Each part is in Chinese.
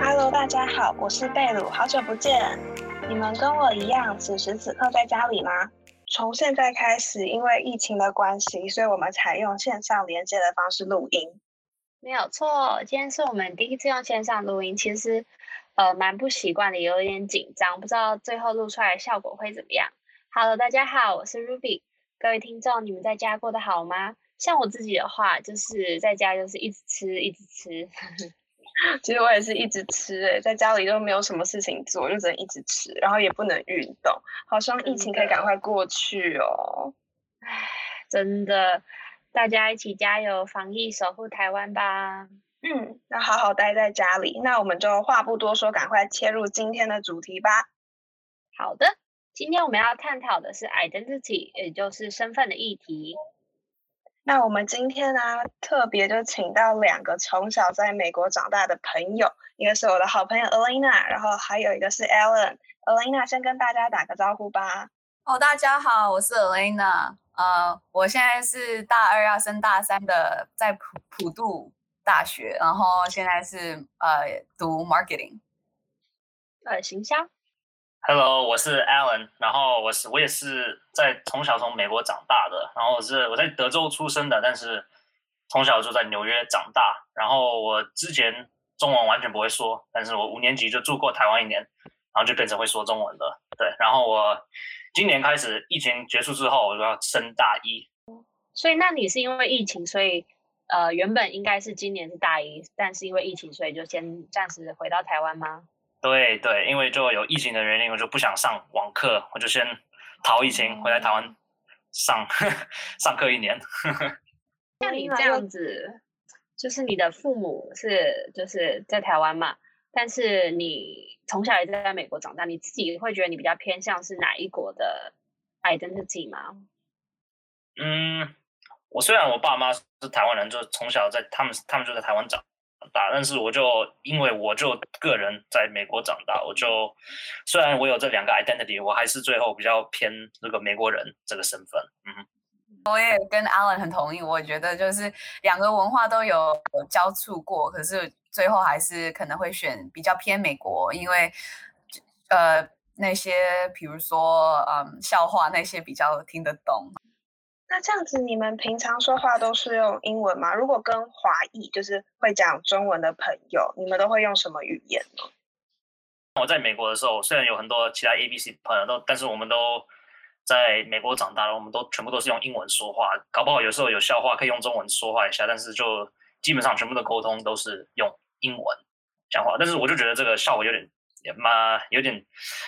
Hello，大家好，我是贝鲁，好久不见。你们跟我一样，此时此刻在家里吗？从现在开始，因为疫情的关系，所以我们采用线上连接的方式录音。没有错，今天是我们第一次用线上录音，其实呃蛮不习惯的，有点紧张，不知道最后录出来的效果会怎么样。Hello，大家好，我是 Ruby，各位听众，你们在家过得好吗？像我自己的话，就是在家就是一直吃，一直吃。其实我也是一直吃，哎，在家里都没有什么事情做，就只能一直吃，然后也不能运动。好希望疫情可以赶快过去哦。唉，真的，大家一起加油，防疫守护台湾吧。嗯，那好好待在家里。那我们就话不多说，赶快切入今天的主题吧。好的，今天我们要探讨的是 identity，也就是身份的议题。那我们今天呢，特别就请到两个从小在美国长大的朋友，一个是我的好朋友 Elena，然后还有一个是 Alan。Elena 先跟大家打个招呼吧。哦，大家好，我是 Elena，呃，我现在是大二要升大三的，在普普渡大学，然后现在是呃读 marketing，呃，行销。Hello，我是 Alan，然后我是我也是在从小从美国长大的，然后我是我在德州出生的，但是从小就在纽约长大。然后我之前中文完全不会说，但是我五年级就住过台湾一年，然后就变成会说中文了。对，然后我今年开始疫情结束之后，我就要升大一。所以，那你是因为疫情，所以呃原本应该是今年是大一，但是因为疫情，所以就先暂时回到台湾吗？对对，因为就有疫情的原因，我就不想上网课，我就先逃疫情回来台湾上 上课一年。像你这样子，就是你的父母是就是在台湾嘛，但是你从小也在美国长大，你自己会觉得你比较偏向是哪一国的 identity 吗？嗯，我虽然我爸妈是台湾人，就从小在他们他们就在台湾长大，但是我就因为我就个人在美国长大，我就虽然我有这两个 identity，我还是最后比较偏这个美国人这个身份。嗯，我也跟 Alan 很同意，我觉得就是两个文化都有交触过，可是最后还是可能会选比较偏美国，因为呃那些比如说嗯笑话那些比较听得懂。那这样子，你们平常说话都是用英文吗？如果跟华裔，就是会讲中文的朋友，你们都会用什么语言呢？我在美国的时候，虽然有很多其他 A、B、C 朋友都，但是我们都在美国长大了，我们都全部都是用英文说话。搞不好有时候有笑话可以用中文说话一下，但是就基本上全部的沟通都是用英文讲话。但是我就觉得这个效果有点也嘛有点比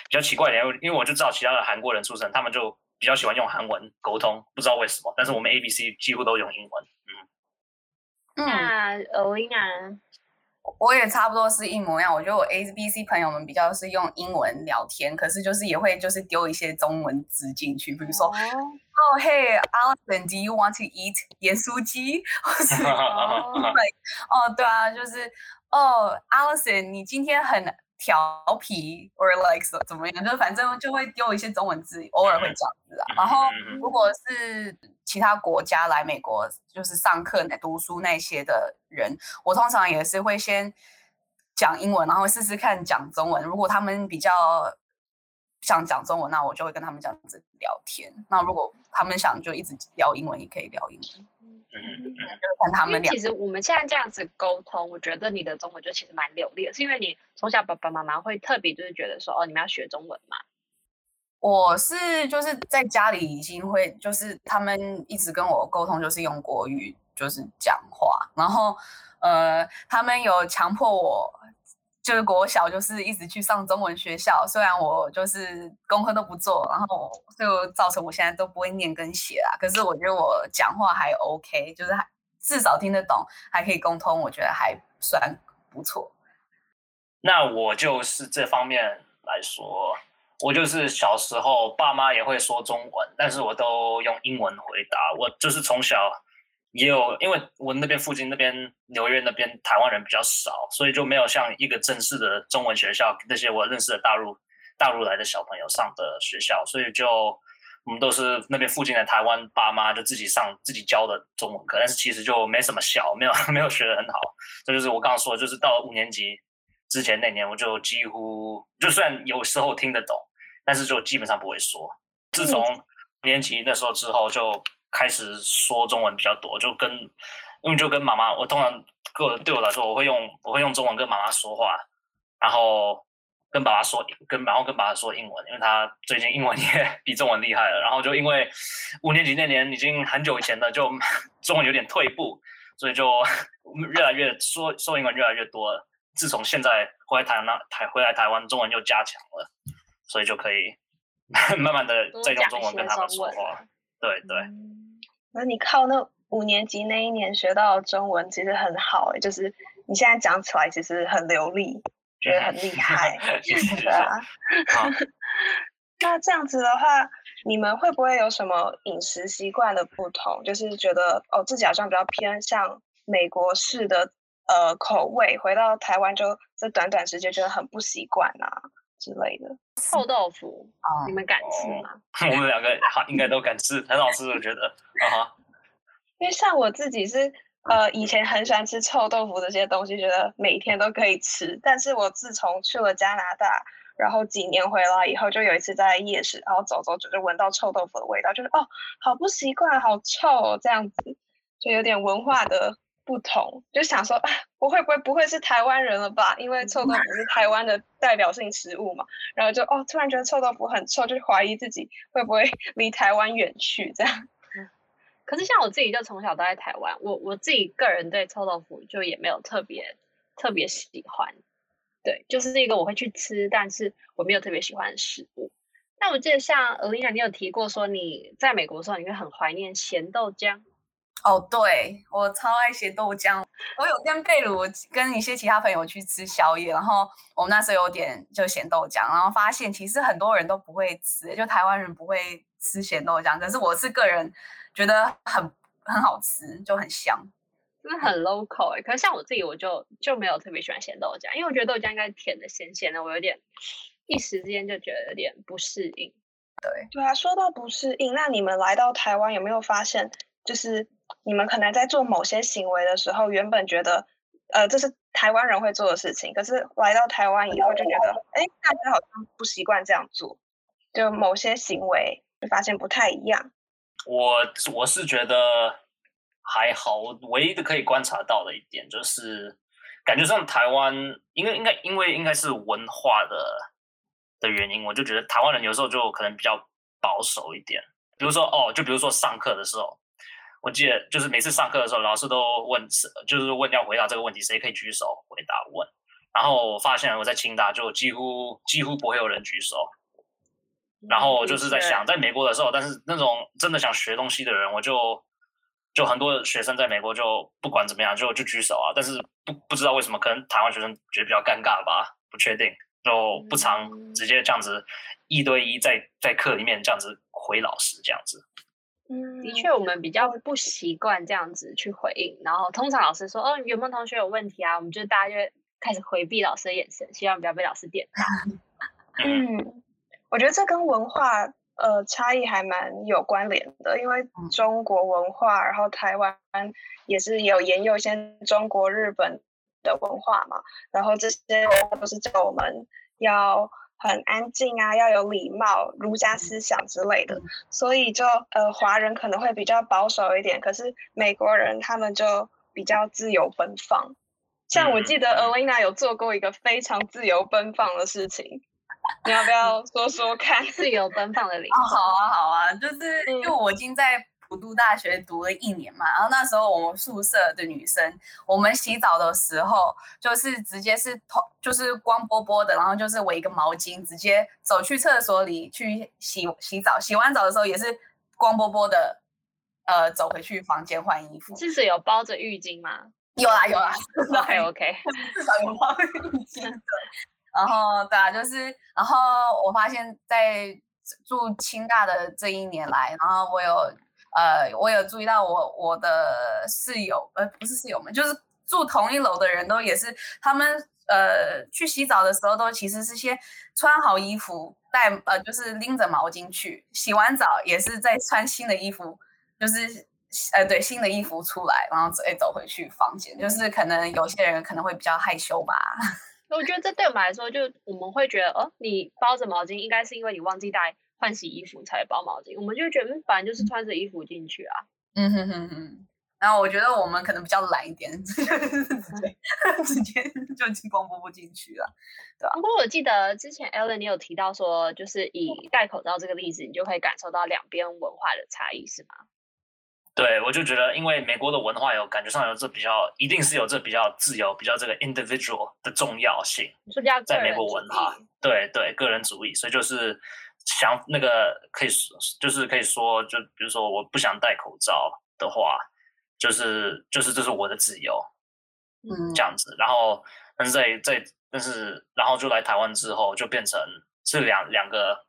较奇怪一点，因为我就知道其他的韩国人出身，他们就。比较喜欢用韩文沟通，不知道为什么，但是我们 A、B、C 几乎都用英文。嗯，那欧英啊，我也差不多是一模一样。我觉得我 A、B、C 朋友们比较是用英文聊天，可是就是也会就是丢一些中文字进去，比如说，哦，Hey Alison，Do you want to eat 盐酥鸡？或是 哦，对啊，就是哦，Alison，你今天很。调皮，or like 怎么样？就反正就会丢一些中文字，偶尔会这样子啊。然后如果是其他国家来美国，就是上课、读书那些的人，我通常也是会先讲英文，然后试试看讲中文。如果他们比较想讲中文，那我就会跟他们这样子聊天。那如果他们想就一直聊英文，也可以聊英文。嗯，看他们其实我们现在这样子沟通，我觉得你的中文就其实蛮流利的，是因为你从小爸爸妈妈会特别就是觉得说，哦，你们要学中文嘛。我是就是在家里已经会，就是他们一直跟我沟通，就是用国语就是讲话，然后呃，他们有强迫我。就是国小就是一直去上中文学校，虽然我就是功课都不做，然后就造成我现在都不会念跟写啦。可是我觉得我讲话还 OK，就是还至少听得懂，还可以沟通，我觉得还算不错。那我就是这方面来说，我就是小时候爸妈也会说中文，但是我都用英文回答。我就是从小。也有，因为我那边附近那边纽约那边台湾人比较少，所以就没有像一个正式的中文学校那些我认识的大陆大陆来的小朋友上的学校，所以就我们都是那边附近的台湾爸妈就自己上自己教的中文课，但是其实就没什么效，没有 没有学的很好。这就是我刚刚说，就是到五年级之前那年，我就几乎就算有时候听得懂，但是就基本上不会说。自从五年级那时候之后，就开始说中文比较多，就跟因为就跟妈妈，我通常个对我来说，我会用我会用中文跟妈妈说话，然后。跟爸爸说，跟然后跟爸爸说英文，因为他最近英文也 比中文厉害了。然后就因为五年级那年已经很久以前了，就 中文有点退步，所以就 越来越说说英文越来越多了。自从现在回来台湾台回来台湾，中文又加强了，所以就可以慢慢的再用中文跟他们说话。对对。那你靠那五年级那一年学到中文，其实很好哎，就是你现在讲起来其实很流利。觉得很厉害，对啊。那这样子的话，你们会不会有什么饮食习惯的不同？就是觉得哦，自己好像比较偏向美国式的呃口味，回到台湾就这短短时间觉得很不习惯啊之类的。臭豆腐，你们敢吃吗？我们两个好应该都敢吃，很好吃，我觉得啊。因为像我自己是。呃，以前很喜欢吃臭豆腐这些东西，觉得每天都可以吃。但是我自从去了加拿大，然后几年回来以后，就有一次在夜市，然后走走走就闻到臭豆腐的味道，就是哦，好不习惯，好臭哦，这样子，就有点文化的不同，就想说啊，我会不会不会是台湾人了吧？因为臭豆腐是 台湾的代表性食物嘛。然后就哦，突然觉得臭豆腐很臭，就怀疑自己会不会 离台湾远去这样。可是像我自己就从小都在台湾，我我自己个人对臭豆腐就也没有特别特别喜欢，对，就是一个我会去吃，但是我没有特别喜欢的食物。那我记得像 Alina，你有提过说你在美国的时候你会很怀念咸豆浆。哦，对我超爱咸豆浆。我有跟贝鲁跟一些其他朋友去吃宵夜，然后我们那时候有点就咸豆浆，然后发现其实很多人都不会吃，就台湾人不会吃咸豆浆，可是我是个人。觉得很很好吃，就很香，真的很 local 哎。可是像我自己，我就就没有特别喜欢咸豆浆，因为我觉得豆浆应该甜的、咸咸的，我有点一时之间就觉得有点不适应。对对啊，说到不适应，那你们来到台湾有没有发现，就是你们可能在做某些行为的时候，原本觉得呃这是台湾人会做的事情，可是来到台湾以后就觉得，哎，大家好像不习惯这样做，就某些行为就发现不太一样。我我是觉得还好，唯一的可以观察到的一点就是，感觉上台湾，应该应该因为应该是文化的的原因，我就觉得台湾人有时候就可能比较保守一点。比如说哦，就比如说上课的时候，我记得就是每次上课的时候，老师都问，就是问要回答这个问题，谁可以举手回答问。然后我发现我在清大就几乎几乎不会有人举手。然后我就是在想，在美国的时候，但是那种真的想学东西的人，我就就很多学生在美国就不管怎么样就就举手啊，但是不不知道为什么，可能台湾学生觉得比较尴尬吧，不确定，就不常直接这样子一对一在在课里面这样子回老师这样子。嗯，的确，我们比较不习惯这样子去回应，然后通常老师说哦，有没有同学有问题啊？我们就大家就开始回避老师的眼神，希望不要被老师点到。嗯。我觉得这跟文化呃差异还蛮有关联的，因为中国文化，然后台湾也是有沿用一些中国、日本的文化嘛，然后这些都是叫我们要很安静啊，要有礼貌、儒家思想之类的，所以就呃华人可能会比较保守一点，可是美国人他们就比较自由奔放。像我记得 Alina 有做过一个非常自由奔放的事情。你要不要说说看自由奔放的灵魂？好啊，好啊，就是因为我已经在普渡大学读了一年嘛，然后那时候我们宿舍的女生，我们洗澡的时候就是直接是头就是光波波的，然后就是围一个毛巾，直接走去厕所里去洗洗澡，洗完澡的时候也是光波波的，呃，走回去房间换衣服。至少有包着浴巾吗？有啊，有啊，OK OK，至少有包浴巾。然后对啊，就是，然后我发现，在住清大的这一年来，然后我有，呃，我有注意到我我的室友，呃，不是室友们，就是住同一楼的人都也是，他们呃去洗澡的时候都其实是先穿好衣服，带呃就是拎着毛巾去，洗完澡也是再穿新的衣服，就是呃对新的衣服出来，然后再走回去房间，就是可能有些人可能会比较害羞吧。我觉得这对我们来说，就我们会觉得，哦，你包着毛巾，应该是因为你忘记带换洗衣服才包毛巾。我们就觉得，嗯，反正就是穿着衣服进去啊。嗯哼哼哼。然后我觉得我们可能比较懒一点，直接就进光波不进去了，对吧？不过我记得之前 Ellen 你有提到说，就是以戴口罩这个例子，你就会感受到两边文化的差异，是吗？对，我就觉得，因为美国的文化有感觉上有这比较，一定是有这比较自由、比较这个 individual 的重要性。在美国文化，对对，个人主义，所以就是想那个可以说，就是可以说，就比如说我不想戴口罩的话，就是就是这是我的自由，嗯，这样子。然后，但是在在，但是然后就来台湾之后，就变成是两两个。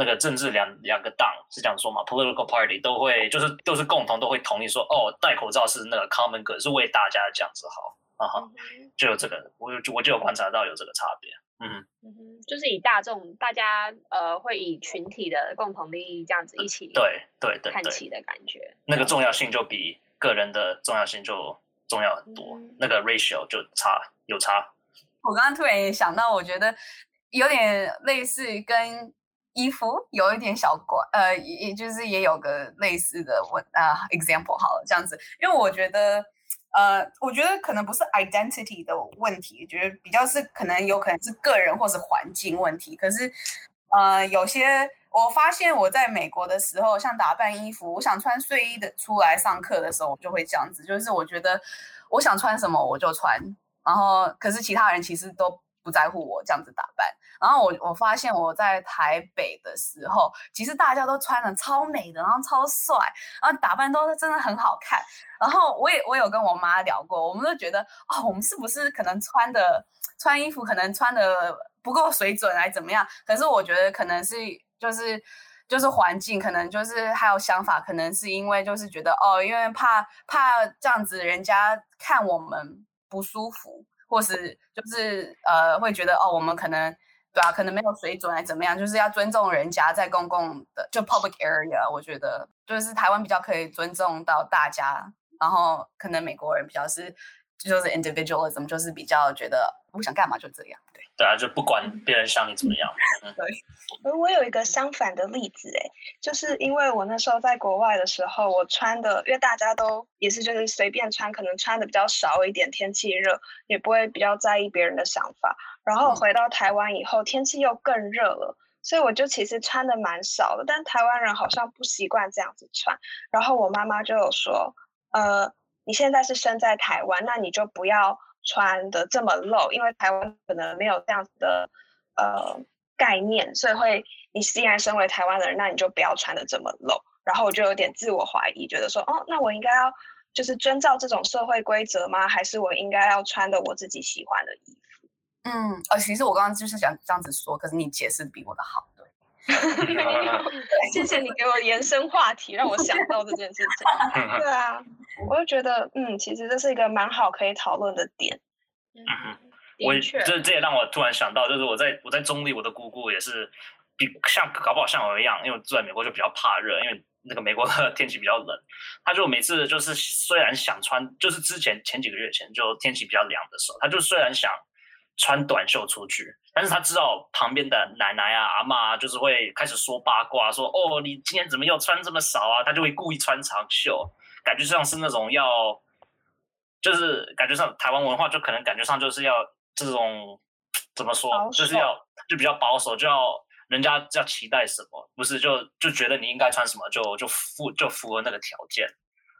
那个政治两两个党是这样说嘛？Political party 都会就是都是共同都会同意说，哦，戴口罩是那个 common good，是为大家这样子好啊哈，就有这个，我就我就有观察到有这个差别，嗯嗯，就是以大众大家呃会以群体的共同利益这样子一起对对对看齐的感觉，那个重要性就比个人的重要性就重要很多，那个 ratio 就差有差。我刚刚突然也想到，我觉得有点类似跟。衣服有一点小关，呃，也就是也有个类似的问啊，example 好了，这样子，因为我觉得，呃，我觉得可能不是 identity 的问题，觉得比较是可能有可能是个人或是环境问题。可是，呃，有些我发现我在美国的时候，像打扮衣服，我想穿睡衣的出来上课的时候，我就会这样子，就是我觉得我想穿什么我就穿，然后可是其他人其实都不在乎我这样子打扮。然后我我发现我在台北的时候，其实大家都穿的超美的，然后超帅，然后打扮都真的很好看。然后我也我有跟我妈聊过，我们都觉得哦，我们是不是可能穿的穿衣服可能穿的不够水准，还怎么样？可是我觉得可能是就是就是环境，可能就是还有想法，可能是因为就是觉得哦，因为怕怕这样子人家看我们不舒服，或是就是呃会觉得哦，我们可能。对啊，可能没有水准还怎么样，就是要尊重人家在公共的就 public area，我觉得就是台湾比较可以尊重到大家，然后可能美国人比较是就是 individualism，就是比较觉得我想干嘛就这样，对。啊，就不管别人想你怎么样。对。而我有一个相反的例子，哎，就是因为我那时候在国外的时候，我穿的，因为大家都也是就是随便穿，可能穿的比较少一点，天气热也不会比较在意别人的想法。然后回到台湾以后，天气又更热了，所以我就其实穿的蛮少的。但台湾人好像不习惯这样子穿。然后我妈妈就有说，呃，你现在是生在台湾，那你就不要。穿的这么露，因为台湾可能没有这样子的呃概念，所以会你既然身为台湾的人，那你就不要穿的这么露。然后我就有点自我怀疑，觉得说，哦，那我应该要就是遵照这种社会规则吗？还是我应该要穿的我自己喜欢的衣服？嗯，呃，其实我刚刚就是想这样子说，可是你解释比我的好。谢谢你给我延伸话题，让我想到这件事情。对啊，我就觉得，嗯，其实这是一个蛮好可以讨论的点。嗯，我这这也让我突然想到，就是我在我在中立，我的姑姑也是比像搞不好像我一样，因为住在美国就比较怕热，因为那个美国的 天气比较冷。他就每次就是虽然想穿，就是之前前几个月前就天气比较凉的时候，他就虽然想。穿短袖出去，但是他知道旁边的奶奶啊、阿妈就是会开始说八卦，说哦，你今天怎么又穿这么少啊？他就会故意穿长袖，感觉上是那种要，就是感觉上台湾文化就可能感觉上就是要这种怎么说，就是要就比较保守，就要人家要期待什么，不是就就觉得你应该穿什么就就符就符合那个条件。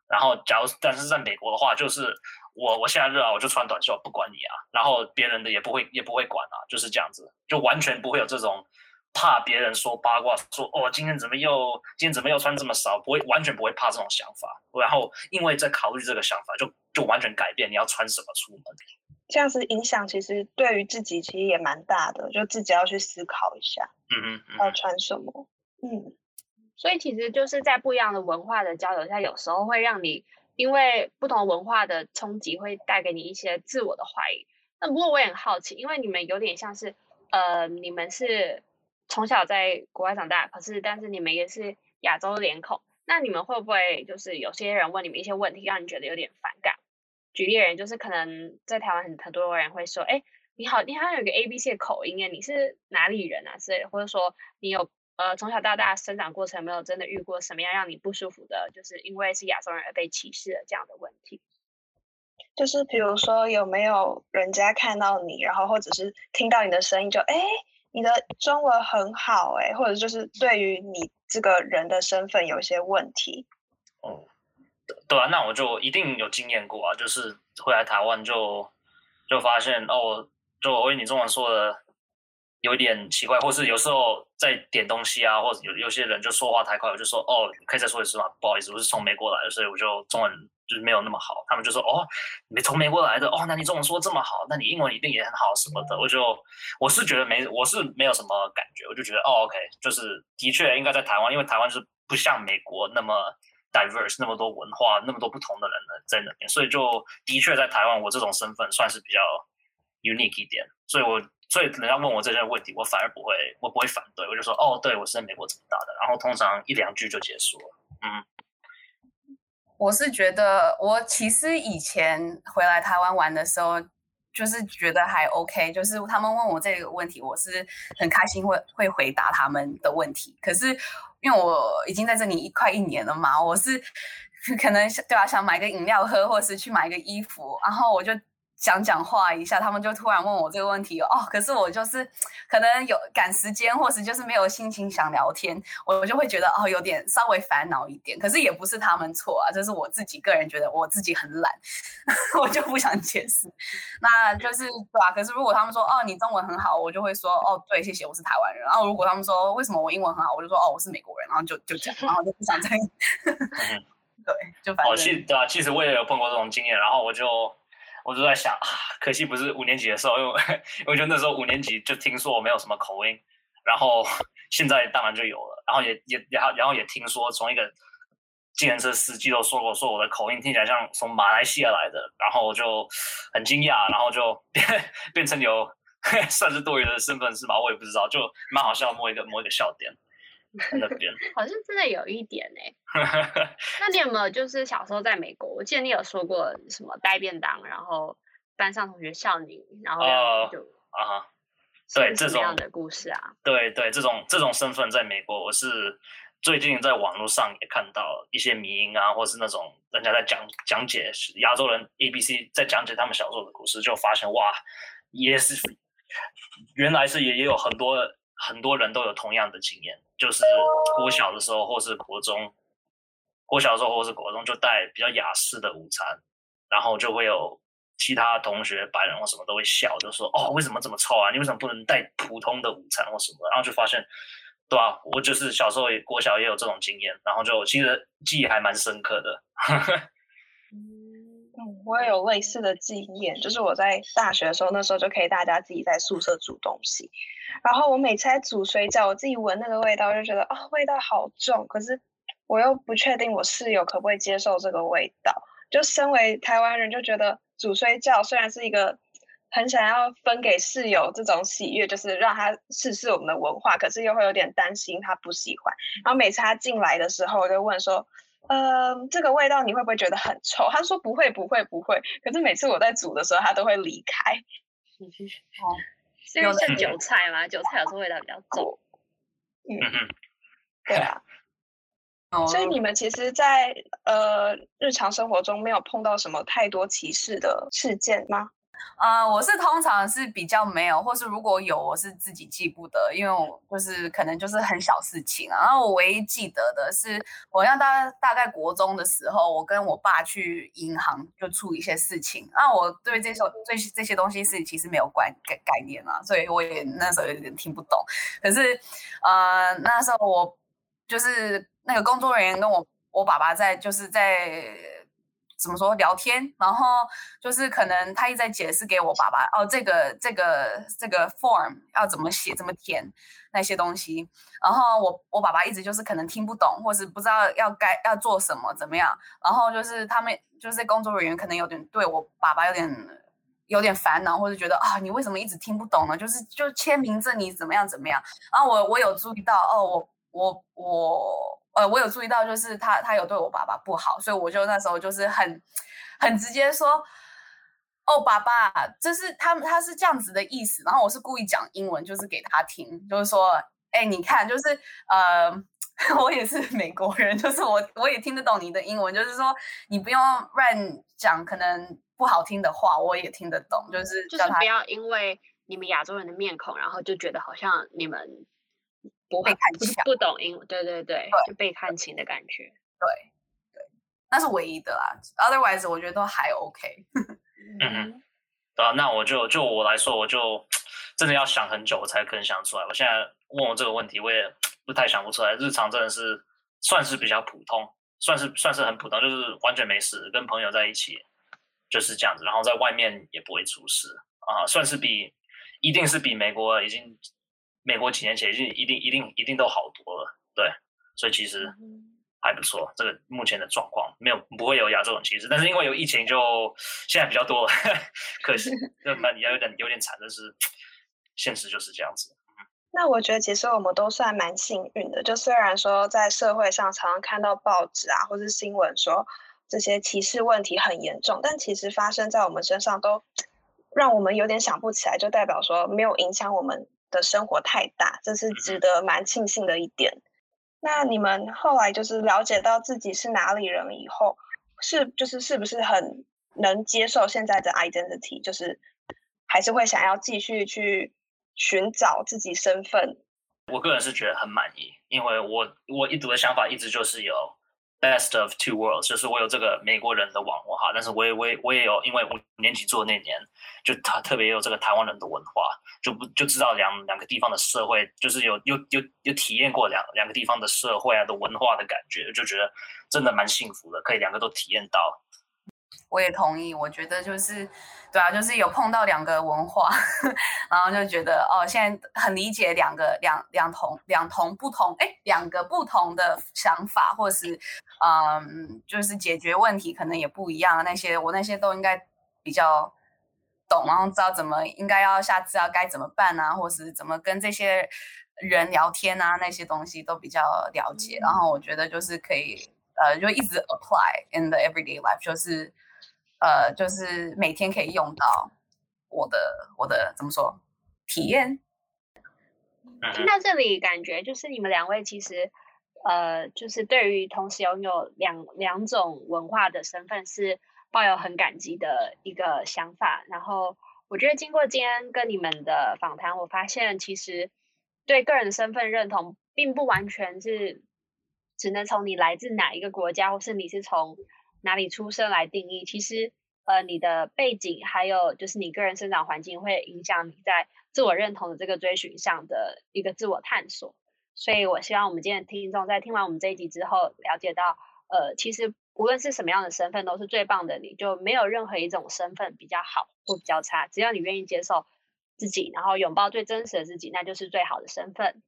然后假如但是在美国的话，就是。我我现在热啊，我就穿短袖，不管你啊。然后别人的也不会也不会管啊，就是这样子，就完全不会有这种怕别人说八卦，说哦今天怎么又今天怎么又穿这么少，不会完全不会怕这种想法。然后因为在考虑这个想法，就就完全改变你要穿什么出门。这样子影响其实对于自己其实也蛮大的，就自己要去思考一下，嗯嗯，要穿什么，嗯。所以其实就是在不一样的文化的交流下，有时候会让你。因为不同文化的冲击会带给你一些自我的怀疑。那不过我也很好奇，因为你们有点像是，呃，你们是从小在国外长大，可是但是你们也是亚洲脸孔，那你们会不会就是有些人问你们一些问题，让你觉得有点反感？举例而言，就是可能在台湾很很多人会说，哎，你好，你好像有个 A B C 口音诶，你是哪里人啊之类的，或者说你有。呃，从小到大生长过程，没有真的遇过什么样让你不舒服的，就是因为是亚洲人而被歧视的这样的问题。就是比如说，有没有人家看到你，然后或者是听到你的声音，就哎，你的中文很好哎，或者就是对于你这个人的身份有一些问题。哦，对啊，那我就一定有经验过啊，就是回来台湾就就发现哦，就我为你中文说的。有点奇怪，或是有时候在点东西啊，或者有有些人就说话太快，我就说哦，可以再说一次吗？不好意思，我是从美国来的，所以我就中文就是没有那么好。他们就说哦，你从美国来的哦，那你中文说这么好，那你英文一定也很好什么的。我就我是觉得没，我是没有什么感觉，我就觉得哦，OK，就是的确应该在台湾，因为台湾是不像美国那么 diverse，那么多文化，那么多不同的人呢在那边，所以就的确在台湾，我这种身份算是比较 unique 一点，所以我。所以人家问我这些问题，我反而不会，我不会反对，我就说哦，对我是在美国长大的，然后通常一两句就结束了。嗯，我是觉得我其实以前回来台湾玩的时候，就是觉得还 OK，就是他们问我这个问题，我是很开心会会回答他们的问题。可是因为我已经在这里一快一年了嘛，我是 可能想对啊，想买个饮料喝，或是去买个衣服，然后我就。讲讲话一下，他们就突然问我这个问题哦。可是我就是可能有赶时间，或是就是没有心情想聊天，我就会觉得哦，有点稍微烦恼一点。可是也不是他们错啊，这是我自己个人觉得我自己很懒，我就不想解释。那就是对吧？可是如果他们说哦，你中文很好，我就会说哦，对，谢谢，我是台湾人。然后如果他们说为什么我英文很好，我就说哦，我是美国人。然后就就这样，然后就不想再 对，就反正。哦，其对啊，其实我也有碰过这种经验，然后我就。我就在想啊，可惜不是五年级的时候，因为我觉得那时候五年级就听说我没有什么口音，然后现在当然就有了，然后也也然后然后也听说从一个计程车司机都说过，说我的口音听起来像从马来西亚来的，然后我就很惊讶，然后就变 变成有 算是多余的身份是吧？我也不知道，就蛮好笑，摸一个摸一个笑点。那边 好像真的有一点呢。那你有没有就是小时候在美国？我记得你有说过什么带便当，然后班上同学笑你，然后就啊，对这种样的故事啊，对对，这种这种身份在美国，我是最近在网络上也看到一些迷音啊，或是那种人家在讲讲解亚洲人 A B C 在讲解他们小时候的故事，就发现哇，也是原来是也也有很多很多人都有同样的经验。就是国小的时候，或是国中，国小的时候或是国中，就带比较雅式的午餐，然后就会有其他同学白人或什么都会笑，就说：“哦，为什么这么臭啊？你为什么不能带普通的午餐或什么？”然后就发现，对啊，我就是小时候也国小也有这种经验，然后就其实记忆还蛮深刻的。我也有类似的经验，就是我在大学的时候，那时候就可以大家自己在宿舍煮东西，然后我每次在煮水饺，我自己闻那个味道就觉得啊，味道好重，可是我又不确定我室友可不可以接受这个味道。就身为台湾人，就觉得煮水饺虽然是一个很想要分给室友这种喜悦，就是让他试试我们的文化，可是又会有点担心他不喜欢。然后每次他进来的时候，我就问说。呃，这个味道你会不会觉得很臭？他说不会，不会，不会。可是每次我在煮的时候，他都会离开。哦，是因为是韭菜吗？韭菜有时候味道比较重。嗯嗯，对啊。所以你们其实，在呃日常生活中没有碰到什么太多歧视的事件吗？呃，我是通常是比较没有，或是如果有，我是自己记不得，因为我就是可能就是很小事情啊。然后我唯一记得的是，我像大大概国中的时候，我跟我爸去银行就出一些事情。那我对这些这些这些东西是其实没有概概概念啊，所以我也那时候有点听不懂。可是呃那时候我就是那个工作人员跟我我爸爸在就是在。怎么说聊天，然后就是可能他一直在解释给我爸爸哦，这个这个这个 form 要怎么写怎么填那些东西，然后我我爸爸一直就是可能听不懂，或是不知道要该要做什么怎么样，然后就是他们就是工作人员可能有点对我爸爸有点有点烦恼，或者觉得啊你为什么一直听不懂呢？就是就签名这你怎么样怎么样，然后我我有注意到哦我我我。呃，我有注意到，就是他他有对我爸爸不好，所以我就那时候就是很很直接说，哦，爸爸，就是他们他是这样子的意思，然后我是故意讲英文，就是给他听，就是说，哎，你看，就是呃，我也是美国人，就是我我也听得懂你的英文，就是说你不用乱讲可能不好听的话，我也听得懂，就是就是不要因为你们亚洲人的面孔，然后就觉得好像你们。不被看清，不懂英文，对对对，就被看清的感觉，对对，那是唯一的啦。Otherwise，我觉得都还 OK。嗯哼，对啊，那我就就我来说，我就真的要想很久，我才可能想出来。我现在问我这个问题，我也不太想不出来。日常真的是算是比较普通，算是算是很普通，就是完全没事，跟朋友在一起就是这样子，然后在外面也不会出事啊，算是比一定是比美国已经。美国几年前就一定一定一定都好多了，对，所以其实还不错。这个目前的状况没有不会有亚洲人歧视，但是因为有疫情，就现在比较多了，可惜 那蛮也有点有点惨，但是现实就是这样子。那我觉得其实我们都算蛮幸运的，就虽然说在社会上常常看到报纸啊或是新闻说这些歧视问题很严重，但其实发生在我们身上都让我们有点想不起来，就代表说没有影响我们。的生活太大，这是值得蛮庆幸的一点。那你们后来就是了解到自己是哪里人以后，是就是是不是很能接受现在的 identity？就是还是会想要继续去寻找自己身份？我个人是觉得很满意，因为我我一读的想法一直就是有。Best of two worlds，就是我有这个美国人的网络哈，但是我也我也我也有，因为五年级做那年，就他特别有这个台湾人的文化，就不就知道两两个地方的社会，就是有有有有体验过两两个地方的社会啊的文化的感觉，就觉得真的蛮幸福的，可以两个都体验到。我也同意，我觉得就是，对啊，就是有碰到两个文化，然后就觉得哦，现在很理解两个两两同两同不同，哎，两个不同的想法，或是嗯，就是解决问题可能也不一样，那些我那些都应该比较懂，然后知道怎么应该要下次要该怎么办啊，或是怎么跟这些人聊天啊，那些东西都比较了解，然后我觉得就是可以呃，就一直 apply in the everyday life，就是。呃，就是每天可以用到我的我的怎么说体验？听到这里，感觉就是你们两位其实呃，就是对于同时拥有两两种文化的身份是抱有很感激的一个想法。然后我觉得经过今天跟你们的访谈，我发现其实对个人身份认同并不完全是只能从你来自哪一个国家，或是你是从。哪里出生来定义？其实，呃，你的背景还有就是你个人生长环境会影响你在自我认同的这个追寻上的一个自我探索。所以我希望我们今天的听众在听完我们这一集之后，了解到，呃，其实无论是什么样的身份都是最棒的，你就没有任何一种身份比较好或比较差，只要你愿意接受自己，然后拥抱最真实的自己，那就是最好的身份。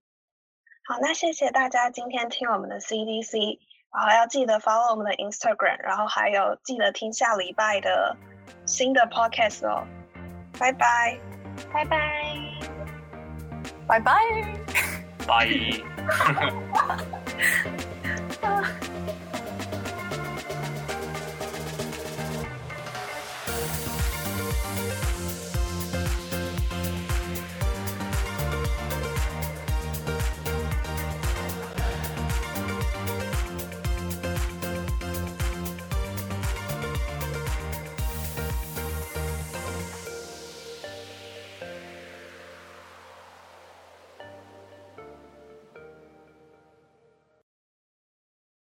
好，那谢谢大家今天听我们的 CDC。然后要记得 follow 我们的 Instagram，然后还有记得听下礼拜的新的 podcast 哦，拜拜，拜拜，拜拜，拜。